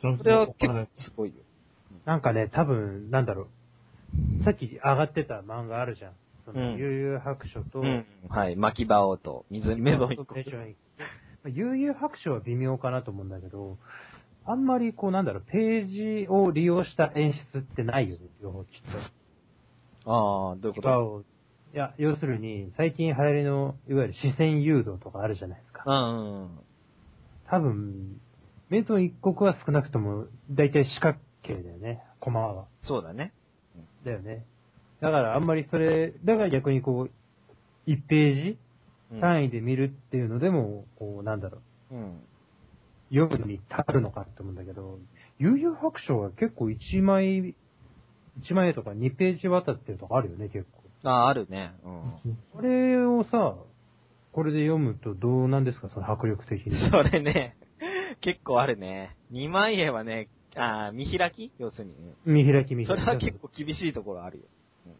そそれは結構すごいよ。なんかね、多分、なんだろう。さっき上がってた漫画あるじゃん。その、うん悠々白書と、うん。はい。巻き場王と水メゾン一個。メゾン一個悠々白書は微妙かなと思うんだけど、あんまりこうなんだろう、ページを利用した演出ってないよね、両方きっと。ああ、どういうこと？いや、要するに、最近流行りの、いわゆる視線誘導とかあるじゃないですか。うんうん。多分、メゾン一国は少なくとも、だいたい四角形だよね、コマは。そうだね。だよね。だからあんまりそれ、だから逆にこう、1ページうん単位で見るっていうのでも、こう、なんだろう、うん。読むに足るのかって思うんだけど、悠々白書は結構1枚、1枚とか2ページ渡ってるとかあるよね、結構。ああ、あるね。うん。これをさ、これで読むとどうなんですか、その迫力的に。それね、結構あるね。2万円はね、ああ、見開き？要するに。見開き見開き。それは結構厳しいところあるよ。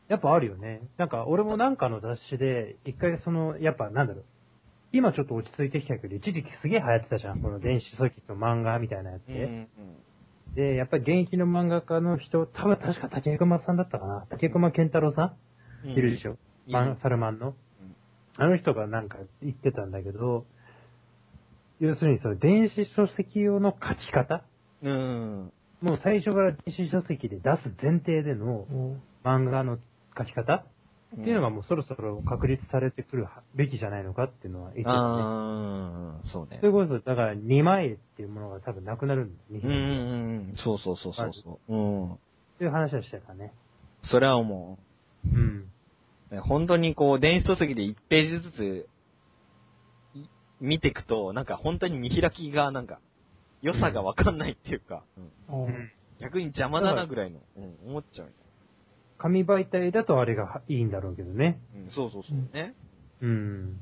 やっぱあるよね。なんか、俺もなんかの雑誌で、一回その、やっぱなんだろう。今ちょっと落ち着いてきたけど、一時期すげえ流行ってたじゃん。この電子書籍と漫画みたいなやつで。うん。で、やっぱり現役の漫画家の人、多分確か竹熊さんだったかな。竹熊健太郎さうんんいるでしょ？サルマンの。あの人がなんか言ってたんだけど、要するにその電子書籍用の書き方？うん。もう最初から電子書籍で出す前提での漫画の書き方？うん。っていうのがもうそろそろ確立されてくるべきじゃないのかっていうのは言ってたね。ああ、そうねそ。れこそ、だから2万円っていうものが多分なくなるんだよね。うんうんうん。そうそうそうそうそう。うん。っていう話はしてたね。それは思うん。う。ね本当にこう、電子書籍で1ページずつ、い見ていくと、なんか本当に見開きがなんか、良さがわかんないっていうか、うんうん逆に邪魔だなぐらいの、うん、思っちゃう。紙媒体だとあれがいいんだろうけどね。うん、そうそうそうね。うん。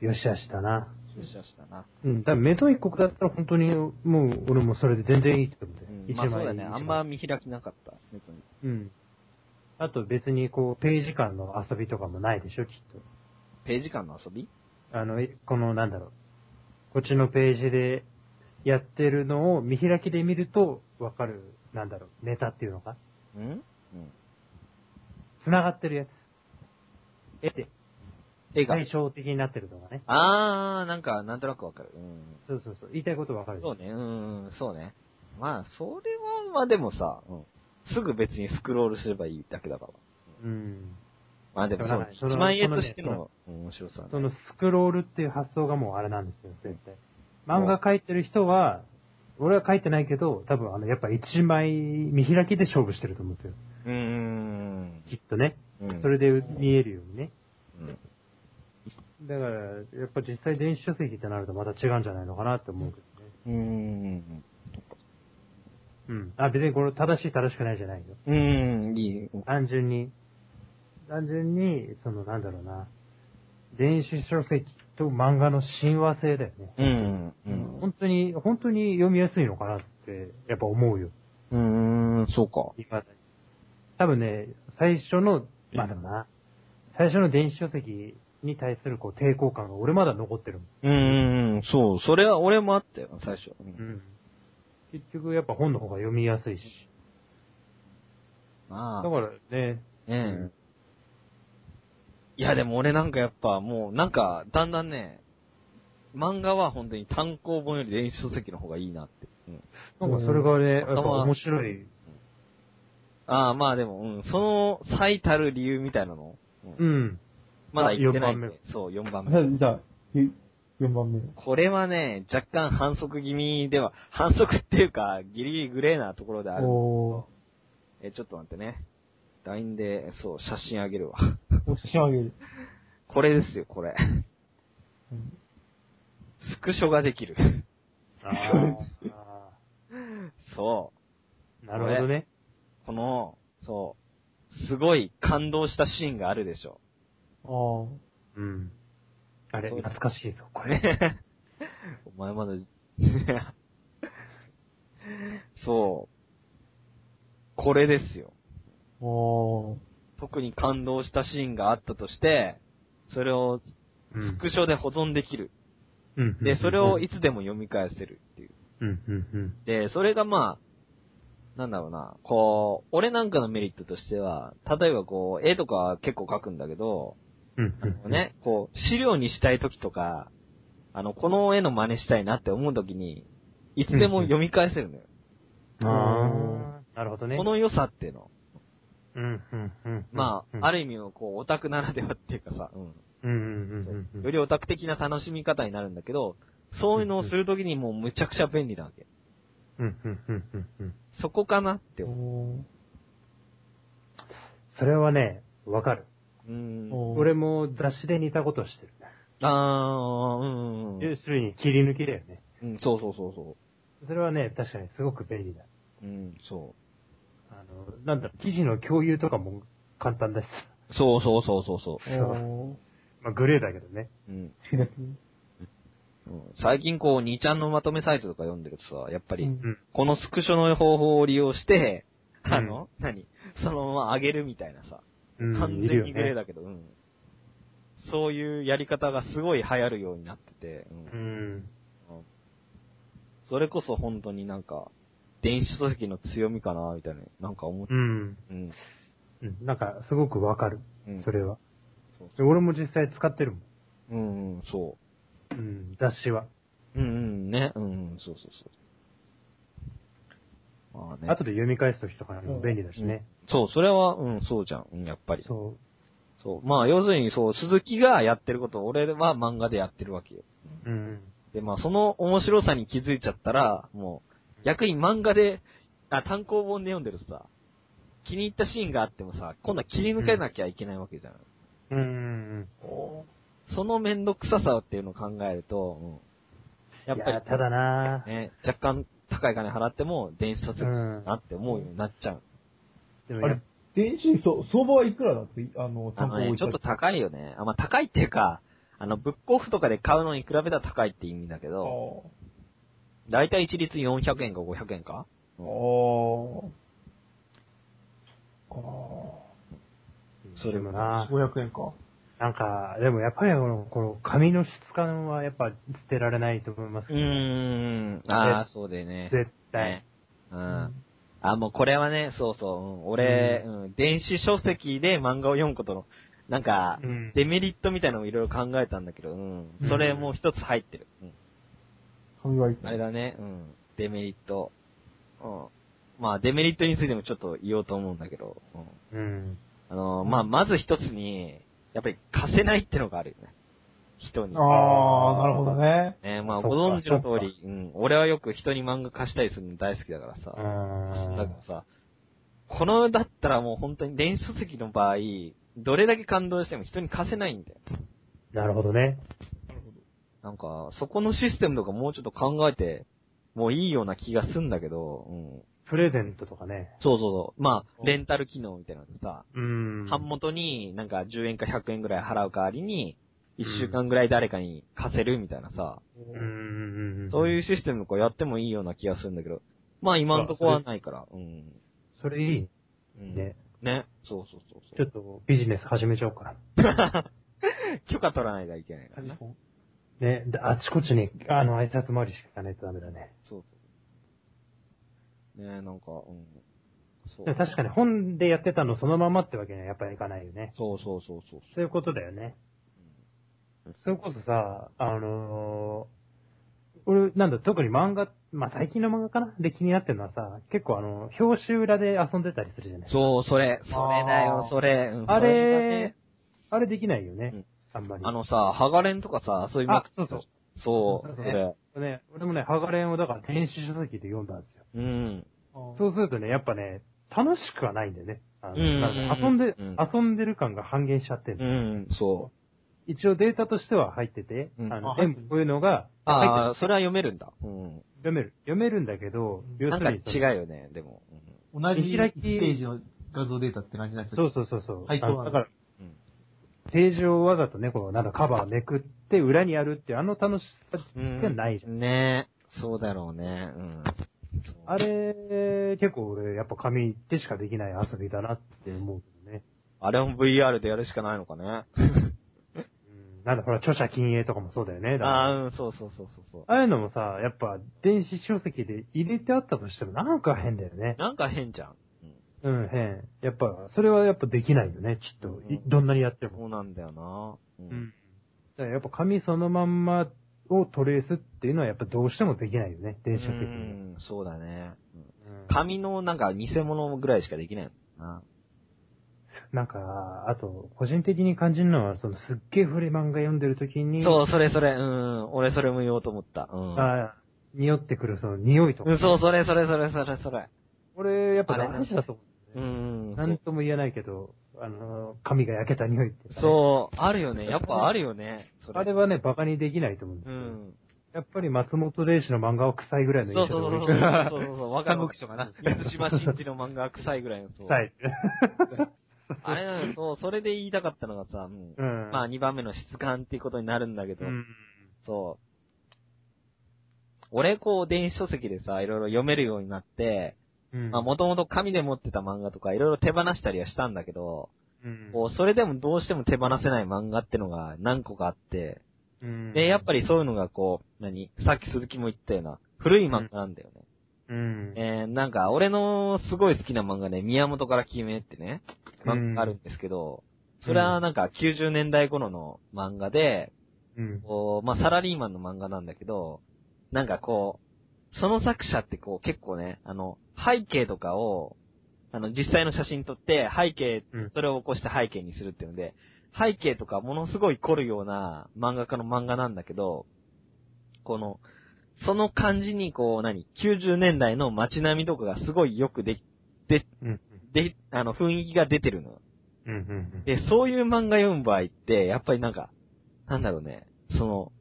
よしあしだな。り、よしあしだな。うん。だからメゾン一国だったら本当に、もう俺もそれで全然いいってことで。うん、まあそうだね。あんま見開きなかった。ネットに。うん。あと別にこう、ページ間の遊びとかもないでしょ、きっと。ページ間の遊び？あの、えこの、なんだろう。こっちのページでやってるのを見開きで見るとわかる、なんだろう、ネタっていうのか？うん？うん。繋がってるやつ。絵で絵が。対照的になってるとかね。あー、なんか、なんとなくわかる。うん。そうそうそう。言いたいことわかる。そうね、うん、そうね。まあ、それは、まあでもさ、うん。すぐ別にスクロールすればいいだけだから。うん。まあでもそうの1万円としてその面白さはね。そのスクロールっていう発想がもうあれなんですよ、絶対。漫画描いてる人は、俺は描いてないけど、多分あの、やっぱ一枚見開きで勝負してると思うんですよ。うーん。きっとね。うんそれで見えるようにね。うんだから、やっぱ実際電子書籍ってなるとまた違うんじゃないのかなって思うけどね。うーん。うん。あ、別にこれ正しい正しくないじゃないよ。うーん、いい。単純に、単純に、そのなんだろうな、電子書籍と漫画の親和性だよね。うん。うん。本当に、本当に読みやすいのかなって、やっぱ思うよ。うーん、そうか。今多分ね、最初の、まあでもな、最初の電子書籍に対するこう抵抗感が俺まだ残ってるもん。うーん、そう。それは俺もあったよ、最初。ううんん。結局やっぱ本の方が読みやすいし。まあ、だからね、ねいや、でも俺なんかやっぱもう、なんか、だんだんね、漫画は本当に単行本より電子書籍の方がいいなって。うん。なんかそれがね、やっぱ頭面白い。ああ、まあでも、うん、その最たる理由みたいなの、うんうん。まだ言ってない。そう、4番目。じゃあ、4番目。これはね、若干反則気味では、反則っていうか、ギリギリグレーなところである。おえ、ちょっと待ってね。LINE で、そう、写真あげるわ。ー、お写真あげる。これですよ、これ。うんスクショができる。あーあそー。なるほどね。う。この、そう、すごい感動したシーンがあるでしょ。あー。うん。あれ、懐かしいぞ、ここれ。れ。お前まだ、そう。これですよ。おー。特に感動したシーンがあったとして、それをうん。スクショで保存できる。うん。で、それをいつでも読み返せるっていう。うん、うん、うん。で、それがまあ、なんだろうな、こう、俺なんかのメリットとしては、例えばこう、絵とか結構描くんだけど、うん、あのね、こう、資料にしたい時とか、あの、この絵の真似したいなって思う時に、いつでも読み返せるのよ。ああ、なるほどね。この良さっていうの。うん、うん、うん。まあ、ある。る意味のこう、オタクならではっていうかさ、うん。うん、うん、うんうん。よりオタク的な楽しみ方になるんだけど、そういうのをするときにもうむちゃくちゃ便利なわけ。うん、うん、うん、うんうん。そこかなって思う。おそれはね、わかる。うん。お俺も雑誌で似たことしてる。あー、うんうん要するに切り抜きだよね。うん。うん、そうそうそうそそれはね、確かにすごく便利だ。う。うん、そあの、なんだろう、記事の共有とかも簡単だしさ。う。そうそうそうそうそおまあ、グレーだけどね。う。うん。最近こう、2ちゃんのまとめサイトとか読んでるとさ、やっぱり。このスクショの方法を利用して、うんあの、何？そのまま上げるみたいなさ。うん完全にグレーね。だけど、うん。そういうやり方がすごい流行るようになってて、うんうん。それこそ本当になんか、電子書籍の強みかな、みたいな、なんか思って、うん。うん。うん。なんか、すごくわかる。うん。それは。そうで俺も実際使ってるもん。うん、うん、そうん。雑誌は。う。うん、うん、ね。うん、うん、そうそうそう。まあね。後で読み返すときとかにも便利だしね。そう、それは、うん、そうじゃん。うん、やっぱり。そそう。まあ、要するにそう、鈴木がやってることを俺は漫画でやってるわけよ。う。うん。で、まあ、その面白さに気づいちゃったら、もう、逆に漫画で、あ、単行本で読んでるとさ、気に入ったシーンがあってもさ、今度は切り抜けなきゃいけないわけじゃん。うん。うん。そのめんどくささっていうのを考えると、うん。やっぱり、ただな。ね、若干高い金払っても電子書籍だうんなって思うようになっちゃう。あでもやっれ、電子そ相場はいくらだって、あの、あのね、ちょっと高高いよね。あ、まあ高いっていうか、あの、ブックオフとかで買うのに比べたら高いって意味だけど、だいたい一律400円か500円か？ああ。ああ。それでもな500円か。なんか、でもやっぱりこの、この紙の質感はやっぱ捨てられないと思いますうーん。ああ、そうだよね。絶対ね。うん。あ、もうこれはね、そうそう、うん、俺、うん、電子書籍で漫画を読むことの、なんか、うんデメリットみたいなのをいろいろ考えたんだけど、うん。それもう一つ入ってる。うん。紙はいくらあれだね、うん。デメリット。うん。まあ、デメリットについてもちょっと言おうと思うんだけど、うん。うん。あの、まあ、まず一つに、やっぱり貸せないってのがあるよね。人に。ああ、なるほどね。ねまあ、ご存知の通り、うん。俺はよく人に漫画貸したりするの大好きだからさ。うん。だからさ、このだったらもう本当に電子書籍の場合、どれだけ感動しても人に貸せないんだよ。なるほどね。なんか、そこのシステムとかもうちょっと考えて、もういいような気がすんだけど、うん。プレゼントとかね。そうそうそう。まあ、レンタル機能みたいなのでさ、うん。版元になんか10円か100円ぐらい払う代わりに、1週間ぐらい誰かに貸せるみたいなさ、うん。そういうシステムとかやってもいいような気がするんだけど、まあ今んとこはないから、うん。それいいうん、ね。ね。そうそうそうちょそう。っとビジネス始めちゃおうかな。許可取らないといけないからね。ね。であちこちに、あの、挨拶回りしか行かないとダメだね。そうそう。ねえ、なんか、うん。そう確かに本でやってたのそのままってわけにはやっぱりいかないよね。そうそうそうそう。そういうことだよね。それこそさ、あのー俺、なんだ、特に漫画、まあ、最近の漫画かな？で気になってるのはさ、結構あの、表紙裏で遊んでたりするじゃないそう、それ、それだよそれ。うんあれね、あれできないよね。うんあんまり。あのさ、ハガレンとかさ、遊びまくってあそうそうそう、そうそれ。ね、俺もね、ハガレンをだから電子書籍で読んだんですよ。うん。そうするとね、やっぱね、楽しくはないんだよね。あのうんなんか遊んで、うん遊んでる感が半減しちゃってる、うん、そう。一応データとしては入ってて、うんあの、全部こういうのが入ってああ、るそれは読めるんだ。うん。読める。読めるんだけど、要なんかするにその違うよね、でも。うん同じ見開きステージの画像データって感じになっちゃそうそうそうそう。はいだから、うんページをわざとね、このなんかカバーめくって裏にやるっていうあの楽しさうんがないじゃん。ねそうだろうね。うん。あれ、結構俺、やっぱ紙でしかできない遊びだなって思うけどね。あれも VR でやるしかないのかね。うん、なんだ、ほら、著者禁影とかもそうだよね。ああ、うん、そうそうそうそうそう。ああいうのもさ、やっぱ、電子書籍で入れてあったとしても、なんか変だよね。なんか変じゃん。うんうん、変。やっぱ、それはやっぱできないよね、きっと。いうんどんなにやっても。そうなんだよな。ううん。。だからやっぱ紙そのまんまをトレースっていうのはやっぱどうしてもできないよね、電子書籍うに。ん、そうだね。紙のなんか偽物ぐらいしかできないもんな。なんか、あと、個人的に感じるのは、そのすっげえ古い漫画読んでる時に、そう、それそれ、うん。俺それも言おうと思った。うん。あ匂ってくるその匂いとか。うん、そう、それそれそれそれそれ。俺、やっぱあれ大事だと思う。うん。なんとも言えないけど、あの、髪が焼けた匂いって、そうそう、あるよね。やっぱあるよね。それ。あれはね、バカにできないと思うんですよ。うん。やっぱり松本零士の漫画は臭いぐらいのそうそうそうそう臭そうそうそう。わかる。三国志とかな水島新司の漫画は臭いぐらいの。そう。い。あれなの、そう、それで言いたかったのがさ、うんうん。まあ2番目の質感っていうことになるんだけど、うん。そう。俺こう電子書籍でさ、いろいろ読めるようになって、うん。まあもともと紙で持ってた漫画とかいろいろ手放したりはしたんだけど、うん、こう、それでもどうしても手放せない漫画ってのが何個かあって、うん。で、やっぱりそういうのがこう、何？さっき鈴木も言ったような、古い漫画なんだよね。うん。えー、なんか、俺のすごい好きな漫画ね、宮本から決めってね、漫画があるんですけど、それはなんか90年代頃の漫画で、うん。こう、まあ、サラリーマンの漫画なんだけど、なんかこう、その作者ってこう結構ね、あの、背景とかを、あの、実際の写真撮って、背景うん、それを起こして背景にするっていうので、背景とかものすごい凝るような漫画家の漫画なんだけど、この、その感じにこう何、90年代の街並みとかがすごいよくで、で、うん。で、あの、雰囲気が出てるの。で、そういう漫画読む場合って、やっぱりなんか、なんだろうね、その、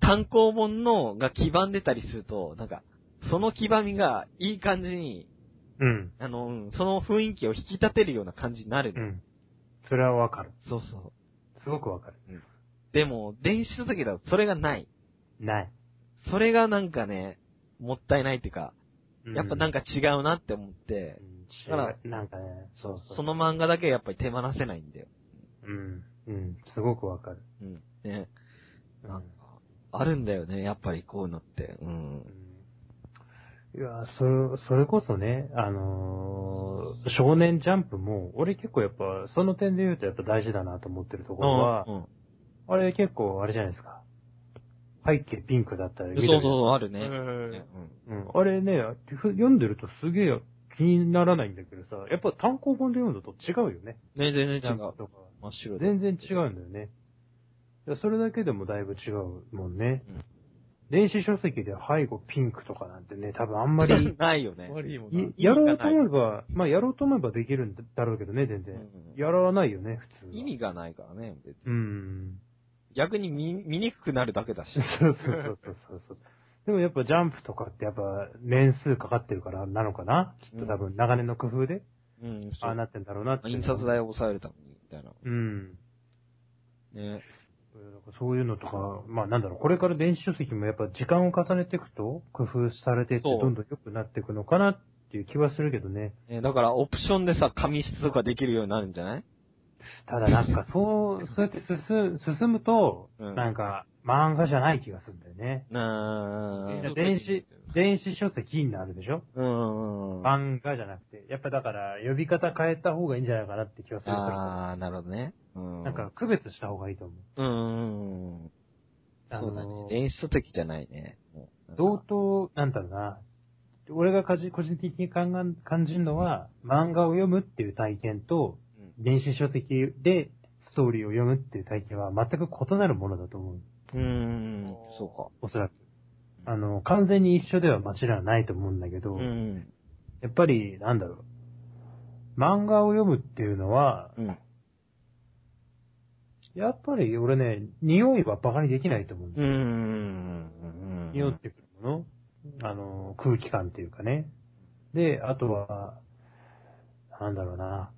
単行本のが黄ばんでたりすると、なんか、その黄ばみがいい感じに、うん。あの、うんその雰囲気を引き立てるような感じになるの。うん。それはわかる。そうそう。すごくわかる。でも、電子書籍だとそれがない。ない。それがなんかね、もったいないっていうか、やっぱなんか、か違うなって思って、だから、なんかね、そうそう。その漫画だけやっぱり手放せないんだよ。うん。うん。すごくわかる。うん。ね。うんなんか、あるんだよね、やっぱりこういうのって。うん。うんいや、それ、それこそね、あのー少年ジャンプも、俺結構やっぱ、その点で言うとやっぱ大事だなと思ってるところは、うんあれ結構あれじゃないですか。背景ピンクだったりそうそうそう、あるね。うん。あれね、ふ読んでるとすげえ気にならないんだけどさ、やっぱ単行本で読むのと違うよね。ね、全然違う。とか。真っ白で。全然違うんだよね。いやそれだけでもだいぶ違うもんね。うん電子書籍で背後ピンクとかなんてね、多分あんまり、ないよね。やろうと思えば、まあやろうと思えばできるんだろうけどね、全然。うんやらないよね、普通は。意味がないからね、別に。うん。逆に見、見にくくなるだけだし。そ うそうそうそうそうそう。でもやっぱジャンプとかってやっぱ年数かかってるからなのかな？きっと多分長年の工夫で、うん、ああなってんだろうなって。印刷代を抑えるために、みたいな。うん。ね。そういうのとか、まあなんだろう、これから電子書籍もやっぱ時間を重ねていくと、工夫されていってそうどんどん良くなっていくのかなっていう気はするけどね。ねだから、オプションでさ、紙質とかできるようになるんじゃない？ただなんかそう、そうやって進進むと、うんなんか漫画じゃない気がするんだよね。なえー電子、電子書籍になるでしょ？うん。漫画じゃなくて。やっぱだから呼び方変えた方がいいんじゃないかなって気がする。あー、なるほどね。うん。なんか、区別した方がいいと思う。うん。あのーそうだね。電子書籍じゃないね。同等、なんだろうな。俺が個人的に感が感じるのは、漫画を読むっていう体験と、うん電子書籍でストーリーを読むっていう体験は全く異なるものだと思う。うーん、そうか。おそらく。あの、完全に一緒では間違いはないと思うんだけど、うん。やっぱり、なんだろう。漫画を読むっていうのは、うん。やっぱり俺ね、匂いはバカにできないと思うんですうよ。ん。匂ってくるものあの、空気感っていうかね。で、あとは、なんだろうな。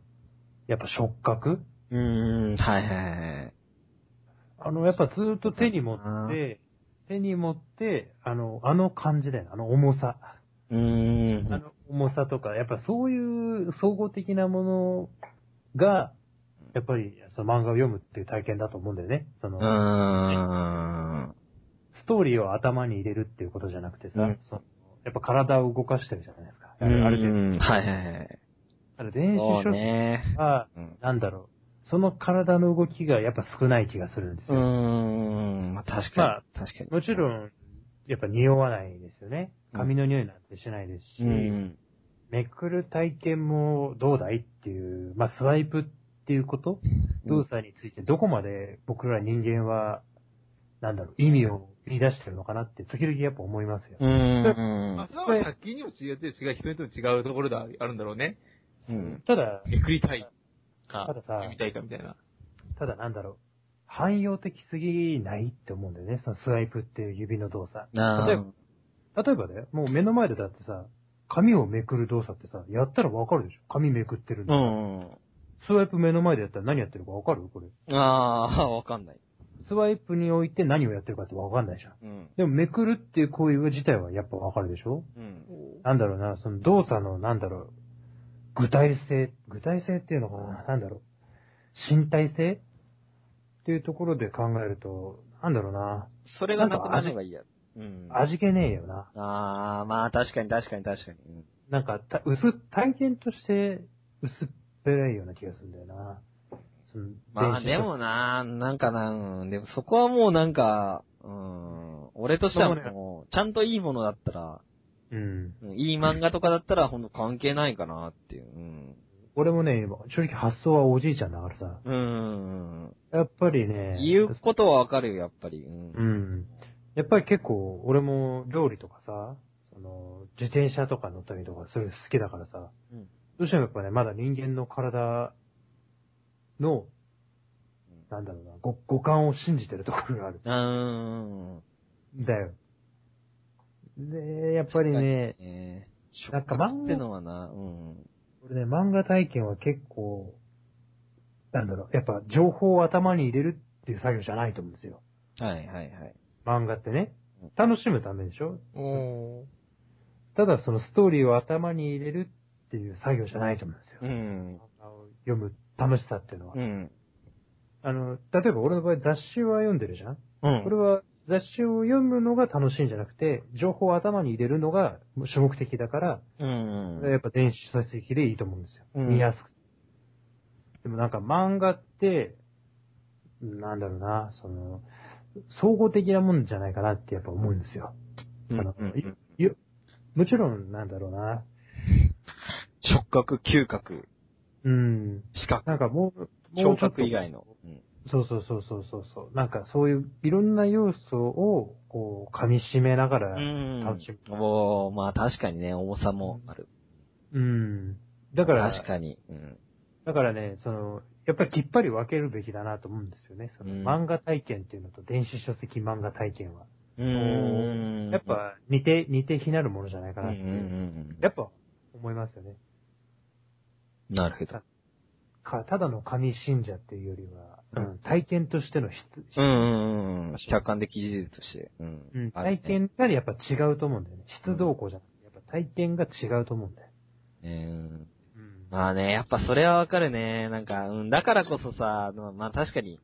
やっぱ触覚うん、はいはいはい。あの、やっぱずっと手に持あって、手に持って、あの、あの感じだよね。あの重さ。うーん。あの重さとか、やっぱそういう総合的なものが、やっぱりその漫画を読むっていう体験だと思うんだよね。その。ストーリーを頭に入れるっていうことじゃなくてさ、うんそのやっぱ体を動かしてるじゃないですか。あうんるある程度。はいはいはい。あの電子書籍ね。は、うんなんだろう、その体の動きがやっぱ少ない気がするんですうーよ。ん。まあ確まかに。確かに。もちろん、やっぱ匂わないですよね。髪の匂いなんてしないですし、うん。めくる体験もどうだいっていう、まあスワイプっていうこと、動作についてどこまで僕ら人間は、なんだろう、意味を見出してるのかなって時々やっぱ思いますよ。うーんまあ、。それは作品にも違って違う、人によって違うところであるんだろうね。うん。ただ、めくりたいかたださ、読みたいかみたいな。ただなんだろう、汎用的すぎないって思うんだよね、そのスワイプっていう指の動作。あ例えば、例えばね、もう目の前でだってさ、紙をめくる動作ってさ、やったらわかるでしょ紙めくってるんうだ、ん。スワイプ目の前でやったら何やってるかわかる？これ。ああ、わかんない。スワイプにおいて何をやってるかってわかんないじゃん。うん。でもめくるっていう行為自体はやっぱわかるでしょ？うん。なんだろうな、その動作のなんだろう、具体性、具体性っていうのかななんだろう、身体性？っていうところで考えると、なんだろうな、それがなくなるのが嫌。うん。味気ねえよな。ああ、まあ確かに確かに確かに。うんなんか、た薄、体験として薄っぺらいような気がするんだよな。そのまあで、もな、なんかな、うんでもそこはもうなんか、うん、俺としてはもう、ちゃんといいものだったら、うん。うんいい漫画とかだったらほんと関係ないかなっていう。うん。俺もね、正直発想はおじいちゃんだからさ。うん。やっぱりね、言うことはわかるよ、やっぱり。うんう。ん。やっぱり結構、俺も料理とかさ、その、自転車とか乗ったりとかする好きだからさ、うんどうしてもやっぱね、まだ人間の体の、なんだろうな、五五感を信じてるところがある。うん。だよ。で、やっぱりね、ね、なんか漫画ってのはな、うん。俺ね、漫画体験は結構、なんだろう、やっぱ情報を頭に入れるっていう作業じゃないと思うんですよ。はいはいはい。漫画ってね。楽しむためでしょ？おただそのストーリーを頭に入れるっていう作業じゃないと思うんですよ。うん。漫画を読む楽しさっていうのは。うん。あの、例えば俺の場合雑誌は読んでるじゃん？うん。これは雑誌を読むのが楽しいんじゃなくて、情報を頭に入れるのが主目的だから、うん。やっぱ電子書籍でいいと思うんですよ。うん見やすく。でもなんか漫画って、なんだろうな、その、総合的なもんじゃないかなってやっぱ思うんですよ。うんうんもちろん、なんだろうな。触覚、嗅覚、うん。視覚、なんかもう、も聴覚以外の。うんそうそうそうそうそうそう。なんかそういういろんな要素を、こう、噛み締めながらうん楽しむ。おーまあ確かにね、重さもある。うん。だから、確かに。うん。だからね、その、やっぱりきっぱり分けるべきだなと思うんですよね。そのうん漫画体験っていうのと電子書籍漫画体験は。うーん。やっ、ぱ似て、似て非なるものじゃないかなって、うんやっぱ思いますよね。うん。なるほど。かただの神信者っていうよりは、うん、体験としての質、うんうんうん。客観的事実として。うん。体験がやっぱ違うと思うんだよね。質動向じゃなくて、やっぱ体験が違うと思うんだよ。うん。うん。まあね、やっぱそれはわかるね。なんか、うん、だからこそさ、まあまあ確かに、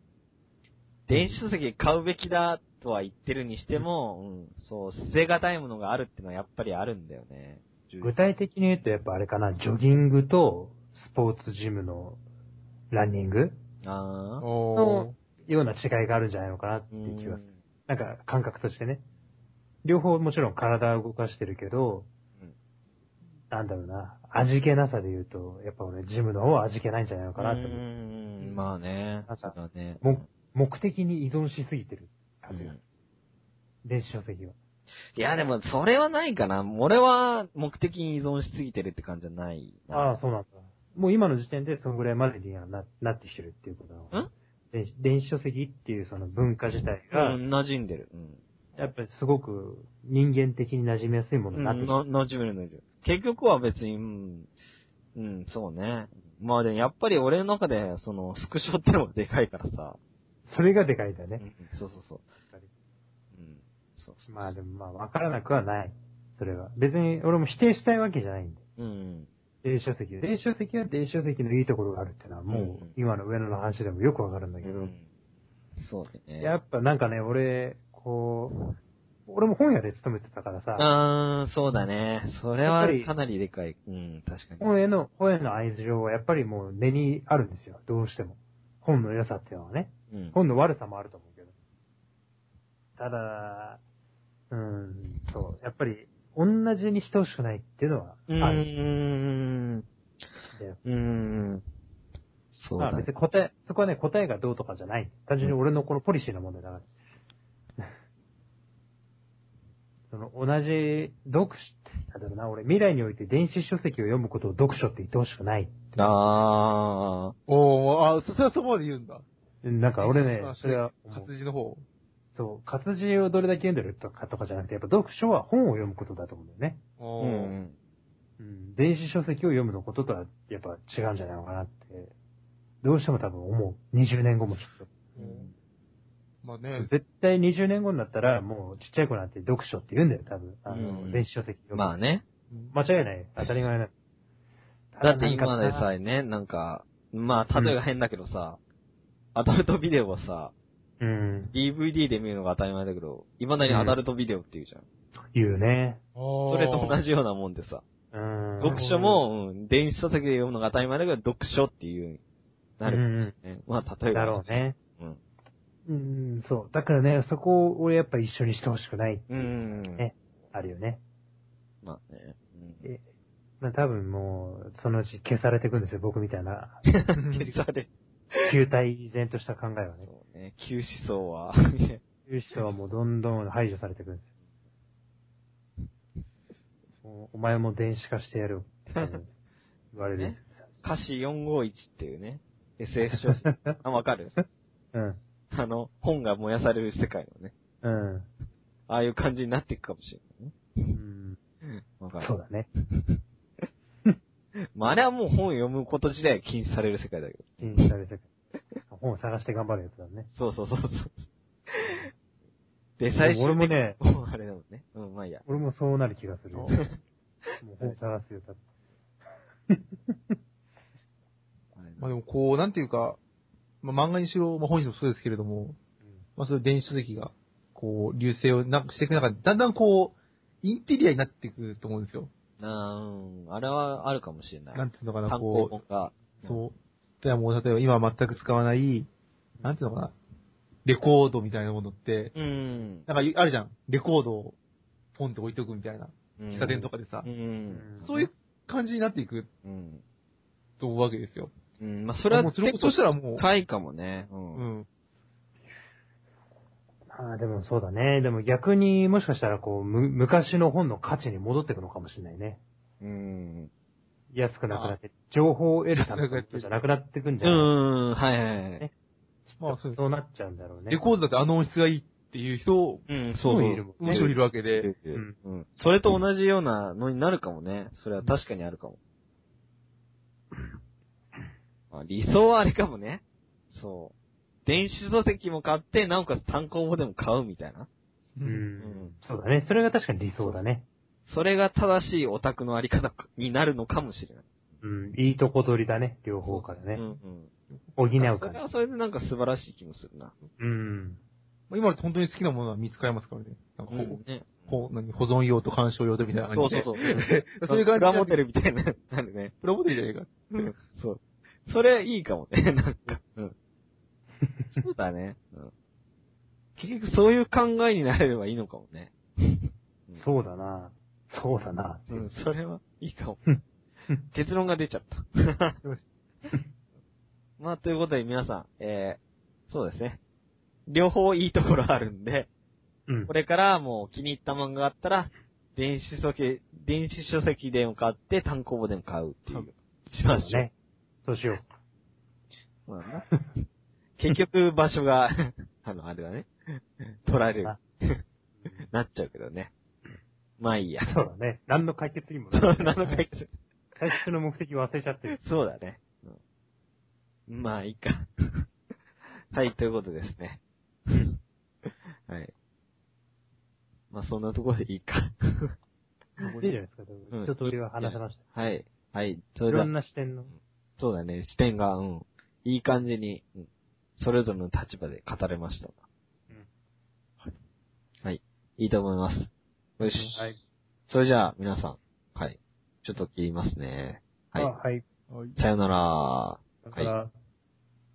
電子書籍買うべきだとは言ってるにしても、うん、そう、捨てがたいものがあるってのはやっぱりあるんだよね。具体的に言うとやっぱあれかな、ジョギングとスポーツジムのランニング？ああ。おような違いがあるんじゃないのかなっていう気がする。なんか感覚としてね。両方もちろん体を動かしてるけど、うんなんだろうな、味気なさで言うと、やっぱ俺ジムの方は味気ないんじゃないのかなって思う。うん、まあね。なんかそうだね。も目的に依存しすぎてる感じがすうんる。電子書籍は。いや、でも、それはないかな。俺は、目的に依存しすぎてるって感じじゃないな。ああ、そうなんだ。もう今の時点でそのぐらいまでにはななってきてるっていうことん？電子電子書籍っていうその文化自体が、うん、馴染んでる。うん。やっぱりすごく人間的に馴染みやすいものうん、になってきてる。な、馴染める馴染める。結局は別に、うん、うん、そうね。まあでもやっぱり俺の中で、その、スクショってのがでかいからさ。それがでかいんだよね。うん、そうそうそう。うん。そうそう。まあでもまあわからなくはない。それは。別に俺も否定したいわけじゃないんで。うん。電子書籍。電子書籍は電子書籍のいいところがあるっていうのは、もう今の上野の話でもよくわかるんだけど、うんそうだね。やっぱなんかね、俺、こう、俺も本屋で勤めてたからさ、あー、そうだね。それはかなりでかい。うん、確かに。本への、本への愛情はやっぱりもう根にあるんですよ。どうしても。本の良さっていうのはね。うん。本の悪さもあると思うけど。ただ、うん、そう、やっぱり、同じにしてほしくないっていうのはうーある。うーん。そうまあだね別に答え、そこはね、答えがどうとかじゃない。単純に俺のこのポリシーの問題だから。その、同じ、読書、なんだろうな、俺、未来において電子書籍を読むことを読書って言ってほしくない。あおー、あ、そ、それはそこまで言うんだ。なんか俺ねあ、それは、活字の方。そう、活字をどれだけ読んでるとかとかじゃなくて、やっぱ読書は本を読むことだと思うんだよね。ー。おー。ううん。ん、電子書籍を読むのこととはやっぱ違うんじゃないのかなって、どうしても多分思う。20年後もきっと。うんまあね、絶対20年後になったら、もうちっちゃい子なんて読書って言うんだよ、多分。あの、うん電子書籍読む。まあね。間違いない。当たり前だ。だって今でなんかさえね、なんか、まあ、例えが変だけどさ、アダルトビデオはさ、うん。DVD で見るのが当たり前だけど、今だにアダルトビデオって言うじゃん。言うね。そそれと同じようなもんでさ、うん。読書も、うん、電子書籍で読むのが当たり前だけど、読書っていう、なるかもしれないね。まあ、例えば。だろうね。うん。うん、そう。だからね、そこを俺やっぱ一緒にしてほしくない。うん。ねあるよね。まあね。えまあ多分もう、そのうち消されていくんですよ、僕みたいな。うん。消される。球体依然とした考えはね。ね。旧思想は、いう人はもうどんどん排除されていくんですよ。お前も電子化してやるよ言われるんですよ。歌詞451っていうね、SF 小説。あ、わかる うん。あの、本が燃やされる世界のね、うん。ああいう感じになっていくかもしれないね。うん。わかる。そうだね。まあ、あれはもう本を読むこと自体が禁止される世界だけど。禁止されて本を探して頑張るやつだね。そうそうそうそう。で、最終俺もね、的にもうあれだもんね。うん、まあいいや。俺もそうなる気がする。もう本探すよ、だっまあでもこう、なんていうか、まあ漫画にしろ、まあ本にしろそうですけれども、まあそういう電子書籍が、こう、流星をなくしていく中で、だんだんこう、インテリアになっていくと思うんですよ。なあ、うん。あれはあるかもしれない。なんていうのかな、こ本が。う、そう。ではもう、例えば今全く使わない、なんていうのかな、レコードみたいなものって、うん。なんかあるじゃん。レコードをポンと置いておくみたいな。うん。喫茶店とかでさう、ん。そういう感じになっていくうん。と思うわけですよ。うん。まあ、それは結構そしたらもう深いかもね。う。うんん。ああ、でもそうだね。でも逆にもしかしたらこう、む、昔の本の価値に戻っていくのかもしれないね。うん。安くなくなって、情報を得るためのじゃなくなっていくんじうゃないん。はいはいはい。まあそうそうなっちゃうんだろうね。レコードだってあの音質がいいっていう人、うん、そうそう。いるもんむしろいるわけで、うんうん。それと同じようなのになるかもね。それは確かにあるかも。まあ、理想はあれかもね。そう。電子書籍も買って、なおかつ単行本でも買うみたいな。ううんん。そうだね。それが確かに理想だね。それが正しいオタクのあり方になるのかもしれない。うん。いいとこ取りだね。両方からね。うんうん。補うそれ感じ。はそれでなんか素晴らしい気もするな。うん。まあ今本当に好きなものは見つかりますからね。なんかうこう、んね。こう、何、保存用と鑑賞用とみたいな感じで。そうそうそう。そういう感じプラモデルみたいな、なるね。プロモデルじゃないか。うんそう。それいいかもね、なんか。うん。そうだね。うん。結局そういう考えになれればいいのかもね。そうだな。そうだな。うん、それはいいかもうん。結論が出ちゃった。まあ、ということで皆さん、えー、そうですね。両方いいところあるんで、うんこ。れからもう気に入った漫画があったら、電子書籍、電子書籍でも買って単行本でも買うっていう。しましょう。ね。そうしよう。まあな。結局場所が、あの、あれだね。取られるあ。なっちゃうけどね。まあいいや。そうだね。何の解決にもならないなの解決。最初の目的忘れちゃってる。そうだね。うんまあいいか。はい、ということですね。はい。まあそんなところでいいか。いいじゃないですか。一通りは話せました。はい。はい。そいろれではんな視点の。そうだね、視点が、うん。いい感じに、うんそれぞれの立場で語れました。うんはい。はい。いいと思います。よし。はい。それじゃあ、皆さん。はい。ちょっと切りますね。はい。あはい。はい。さよなら。だから、